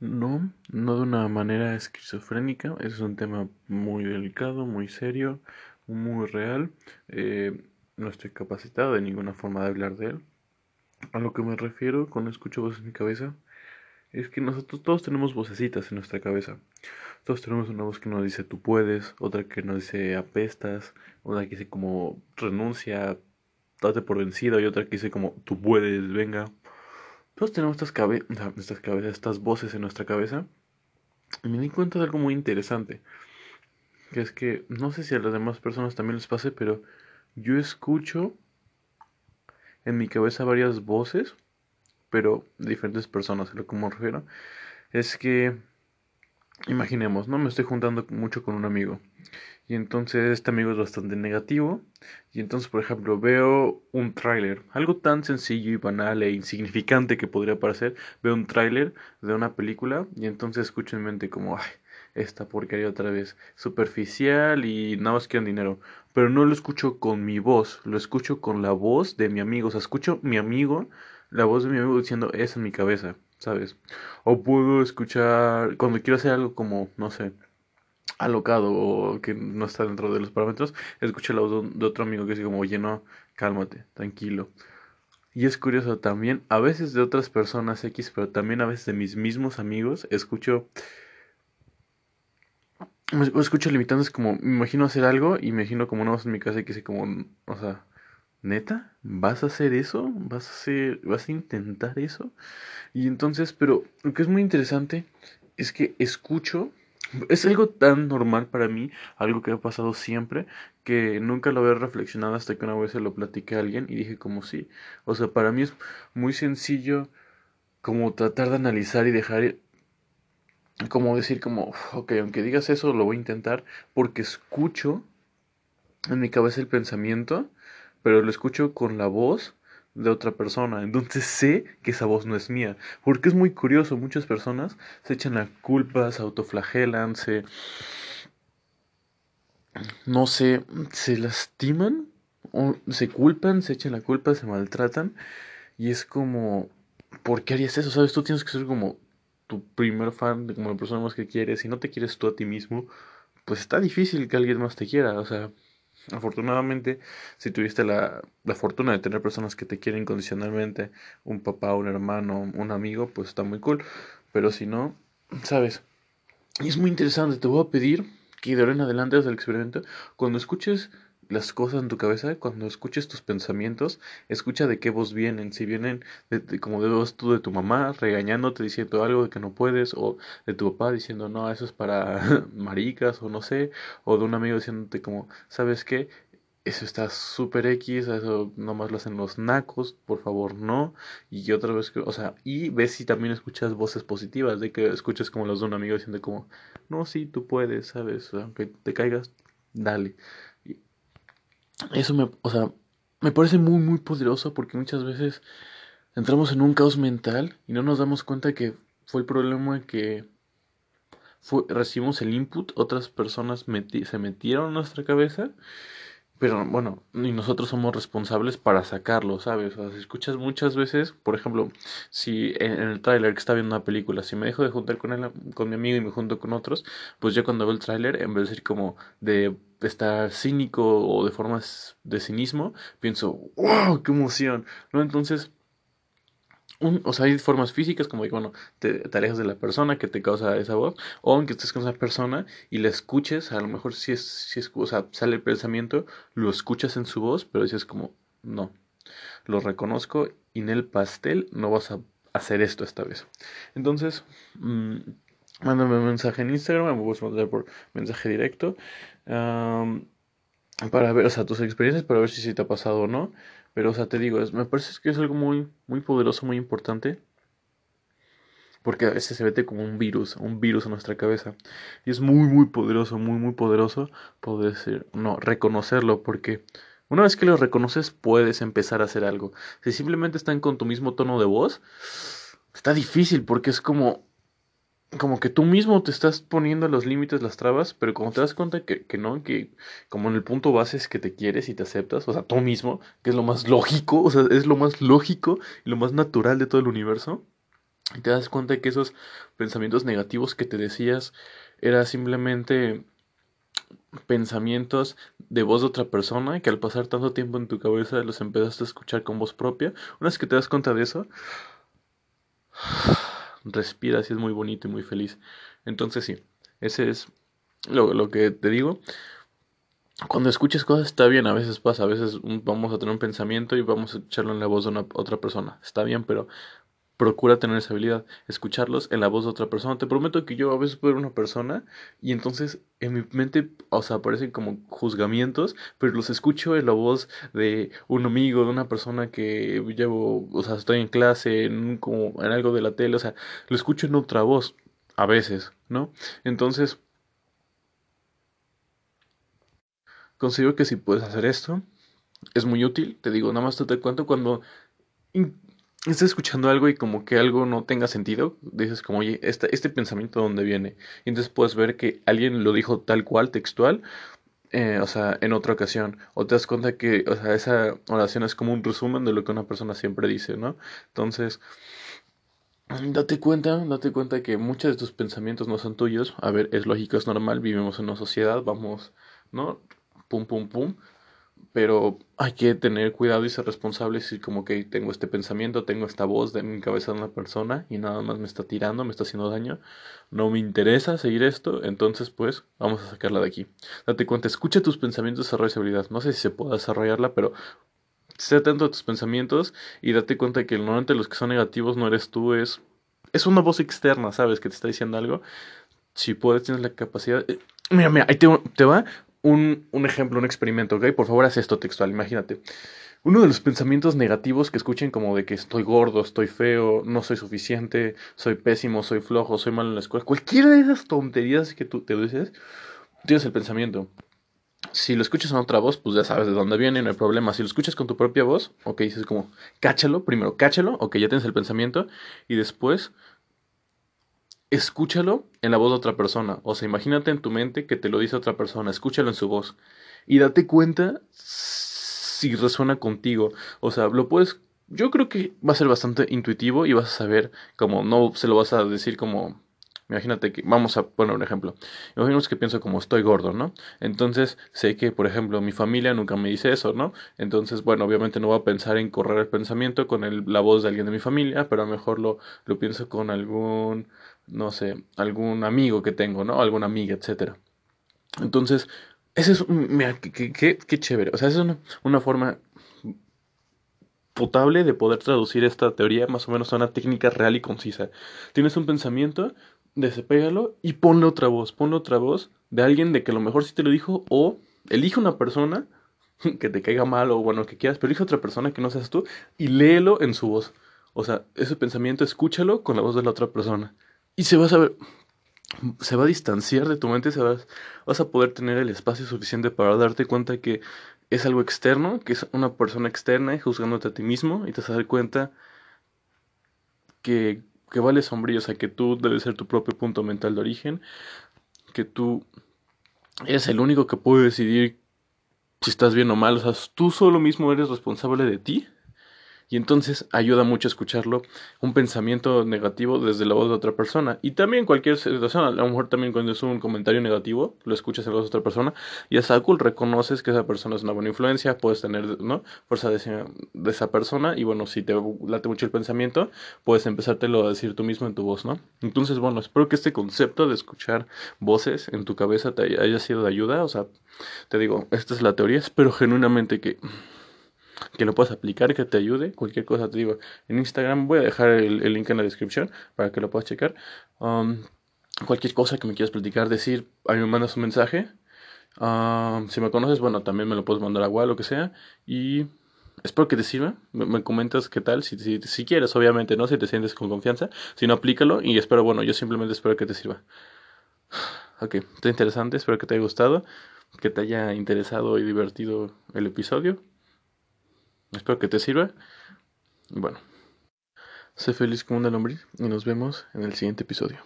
No, no de una manera esquizofrénica, es un tema muy delicado, muy serio, muy real. Eh, no estoy capacitado de ninguna forma de hablar de él. A lo que me refiero cuando escucho voces en mi cabeza es que nosotros todos tenemos vocecitas en nuestra cabeza. Todos tenemos una voz que nos dice tú puedes, otra que nos dice apestas, otra que dice como renuncia, date por vencido y otra que dice como tú puedes, venga. Todos tenemos estas, cabe estas cabezas, estas voces en nuestra cabeza. Y me di cuenta de algo muy interesante. Que es que no sé si a las demás personas también les pase, pero yo escucho en mi cabeza varias voces, pero diferentes personas, lo que me refiero. Es que, imaginemos, ¿no? Me estoy juntando mucho con un amigo. Y entonces este amigo es bastante negativo. Y entonces, por ejemplo, veo un tráiler, algo tan sencillo y banal e insignificante que podría parecer. Veo un tráiler de una película y entonces escucho en mente como, ay, esta porquería otra vez, superficial y nada más quieren dinero. Pero no lo escucho con mi voz, lo escucho con la voz de mi amigo. O sea, escucho mi amigo, la voz de mi amigo diciendo eso en mi cabeza, ¿sabes? O puedo escuchar, cuando quiero hacer algo como, no sé, alocado o que no está dentro de los parámetros, escucho la voz de otro amigo que dice como, oye, no, cálmate, tranquilo. Y es curioso también, a veces de otras personas X, pero también a veces de mis mismos amigos, escucho, escucho limitantes como, me imagino hacer algo y me imagino como una voz en mi casa que como, o sea, neta, ¿vas a hacer eso? ¿Vas a hacer, vas a intentar eso? Y entonces, pero lo que es muy interesante es que escucho es algo tan normal para mí, algo que ha pasado siempre, que nunca lo había reflexionado hasta que una vez se lo platiqué a alguien y dije como sí. O sea, para mí es muy sencillo como tratar de analizar y dejar como decir como, ok, aunque digas eso, lo voy a intentar porque escucho en mi cabeza el pensamiento, pero lo escucho con la voz de otra persona. Entonces sé que esa voz no es mía. Porque es muy curioso, muchas personas se echan la culpa, se autoflagelan, se... No sé, se lastiman, o se culpan, se echan la culpa, se maltratan. Y es como, ¿por qué harías eso? ¿Sabes? Tú tienes que ser como tu primer fan, como la persona más que quieres. Si no te quieres tú a ti mismo, pues está difícil que alguien más te quiera. O sea, Afortunadamente, si tuviste la, la, fortuna de tener personas que te quieren incondicionalmente, un papá, un hermano, un amigo, pues está muy cool. Pero si no, sabes, y es muy interesante, te voy a pedir que de ahora en adelante desde el experimento, cuando escuches las cosas en tu cabeza, cuando escuches tus pensamientos, escucha de qué voz vienen. Si vienen de, como de voz tú de tu mamá regañándote, diciendo algo de que no puedes, o de tu papá diciendo no, eso es para maricas, o no sé, o de un amigo diciéndote como, ¿sabes qué? Eso está súper X, eso nomás lo hacen los nacos, por favor no. Y otra vez, o sea, y ves si también escuchas voces positivas, de que escuches como los de un amigo diciendo como, no, sí, tú puedes, ¿sabes? Aunque te caigas, dale. Eso me, o sea, me parece muy, muy poderoso porque muchas veces entramos en un caos mental y no nos damos cuenta que fue el problema que recibimos el input, otras personas se metieron en nuestra cabeza pero bueno, y nosotros somos responsables para sacarlo, ¿sabes? O sea, si escuchas muchas veces, por ejemplo, si en, el tráiler que está viendo una película, si me dejo de juntar con él, con mi amigo y me junto con otros, pues yo cuando veo el tráiler, en vez de decir como de estar cínico o de formas de cinismo, pienso, wow, qué emoción, ¿no? Entonces, o sea, hay formas físicas como que, bueno, te, alejas de la persona que te causa esa voz, o aunque estés con esa persona y la escuches, a lo mejor si es, si es, o sea, sale el pensamiento, lo escuchas en su voz, pero dices como, no, lo reconozco y en el pastel no vas a hacer esto esta vez. Entonces, mmm, mándame un mensaje en Instagram, me puedes mandar por mensaje directo, para ver, o sea, tus experiencias, para ver si, si te ha pasado o no. Pero, o sea, te digo, me parece que es algo muy, muy poderoso, muy importante. Porque a veces se mete como un virus, un virus en nuestra cabeza. Y es muy, muy poderoso, muy, muy poderoso poder ser, no, reconocerlo. Porque una vez que lo reconoces, puedes empezar a hacer algo. Si simplemente están con tu mismo tono de voz, está difícil porque es como, como que tú mismo te estás poniendo los límites, las trabas, pero como te das cuenta que, que, no, que como en el punto base es que te quieres y te aceptas, o sea, tú mismo, que es lo más lógico, o sea, es lo más lógico y lo más natural de todo el universo, Y te das cuenta que esos pensamientos negativos que te decías era simplemente pensamientos de voz de otra persona que al pasar tanto tiempo en tu cabeza los empezaste a escuchar con voz propia. Una vez que te das cuenta de eso, respiras y es muy bonito y muy feliz. Entonces sí, ese es lo, lo que te digo. Cuando escuches cosas está bien, a veces pasa, a veces vamos a tener un pensamiento y vamos a echarlo en la voz de una otra persona. Está bien, pero procura tener esa habilidad, escucharlos en la voz de otra persona. Te prometo que yo a veces puedo ver una persona y entonces en mi mente, o sea, aparecen como juzgamientos, pero los escucho en la voz de un amigo, de una persona que llevo, o sea, estoy en clase, en, como en algo de la tele, o sea, lo escucho en otra voz, a veces, ¿no? Entonces, considero que si puedes hacer esto, es muy útil, te digo, nada más te, te cuento cuando estás escuchando algo y como que algo no tenga sentido, dices como, oye, este, este pensamiento de dónde viene. Y entonces puedes ver que alguien lo dijo tal cual, textual, eh, o sea, en otra ocasión. O te das cuenta que, o sea, esa oración es como un resumen de lo que una persona siempre dice, ¿no? Entonces, date cuenta, date cuenta que muchos de tus pensamientos no son tuyos. A ver, es lógico, es normal, vivimos en una sociedad, vamos, ¿no? Pum, pum, pum pero hay que tener cuidado y ser responsable si como que tengo este pensamiento, tengo esta voz de mi cabeza de una persona y nada más me está tirando, me está haciendo daño, no me interesa seguir esto, entonces pues vamos a sacarla de aquí. Date cuenta, escucha tus pensamientos, desarrolla esa habilidad. No sé si se puede desarrollarla, pero sé atento a tus pensamientos y date cuenta que normalmente los que son negativos no eres tú, es, es una voz externa, ¿sabes? Que te está diciendo algo. Si puedes, tienes la capacidad... Eh, mira, mira, ahí te va un, un ejemplo, un experimento, ¿ok? Por favor, haz esto textual, imagínate. Uno de los pensamientos negativos que escuchen como de que estoy gordo, estoy feo, no soy suficiente, soy pésimo, soy flojo, soy malo en la escuela, cualquiera de esas tonterías que tú te dices, tienes el pensamiento. Si lo escuchas en otra voz, pues ya sabes de dónde viene, no hay problema. Si lo escuchas con tu propia voz, ok, dices como, cáchalo, primero cáchalo, ok, ya tienes el pensamiento, y después escúchalo en la voz de otra persona. O sea, imagínate en tu mente que te lo dice otra persona, escúchalo en su voz. Y date cuenta si resuena contigo. O sea, lo puedes... Yo creo que va a ser bastante intuitivo y vas a saber como no se lo vas a decir como Imagínate que, vamos a poner un ejemplo. Imaginemos que pienso como estoy gordo, ¿no? Entonces sé que, por ejemplo, mi familia nunca me dice eso, ¿no? Entonces, bueno, obviamente no voy a pensar en correr el pensamiento con la voz de alguien de mi familia, pero a lo mejor lo, lo pienso con algún no sé, algún amigo que tengo, ¿no? Alguna amiga, etcétera. Entonces, ese es, mira, qué, chévere. O sea, esa es una, forma potable de poder traducir esta teoría más o menos a una técnica real y concisa. Tienes un pensamiento, desapégalo y ponle otra voz, ponle otra voz de alguien de que a lo mejor sí te lo dijo o elige una persona que te caiga mal o bueno, que quieras, pero elige otra persona que no seas tú y léelo en su voz. O sea, ese pensamiento escúchalo con la voz de la otra persona. Y se va a saber, se va a distanciar de tu mente, se va, vas a poder tener el espacio suficiente para darte cuenta que es algo externo, que es una persona externa y juzgándote a ti mismo y te vas a dar cuenta que, que vale sombrío, o sea, que tú debes ser tu propio punto mental de origen, que tú eres el único que puede decidir si estás bien o mal, o sea, tú solo mismo eres responsable de ti y entonces ayuda mucho escucharlo, un pensamiento negativo desde la voz de otra persona. Y también cualquier situación, a lo mejor también cuando es un comentario negativo, lo escuchas en la voz de otra persona, y hasta cool, reconoces que esa persona es una buena influencia, puedes tener, ¿no? Fuerza de, de esa persona, y bueno, si te late mucho el pensamiento, puedes empezártelo a decir tú mismo en tu voz, ¿no? Entonces, bueno, espero que este concepto de escuchar voces en tu cabeza te haya sido de ayuda, o sea, te digo, esta es la teoría, espero genuinamente que que lo puedas aplicar, que te ayude. Cualquier cosa te digo en Instagram. Voy a dejar el, link en la descripción para que lo puedas checar. Um, cualquier cosa que me quieras platicar, decir, ahí me mandas un mensaje. Um, si me conoces, bueno, también me lo puedes mandar a o lo que sea. Y espero que te sirva. Me, comentas qué tal, si, si, si, quieres, obviamente, ¿no? Si te sientes con confianza. Si no, aplícalo. Y espero, bueno, yo simplemente espero que te sirva. Ok, está interesante. Espero que te haya gustado. Que te haya interesado y divertido el episodio. Espero que te sirva. Bueno, sé feliz como una lombriz y nos vemos en el siguiente episodio.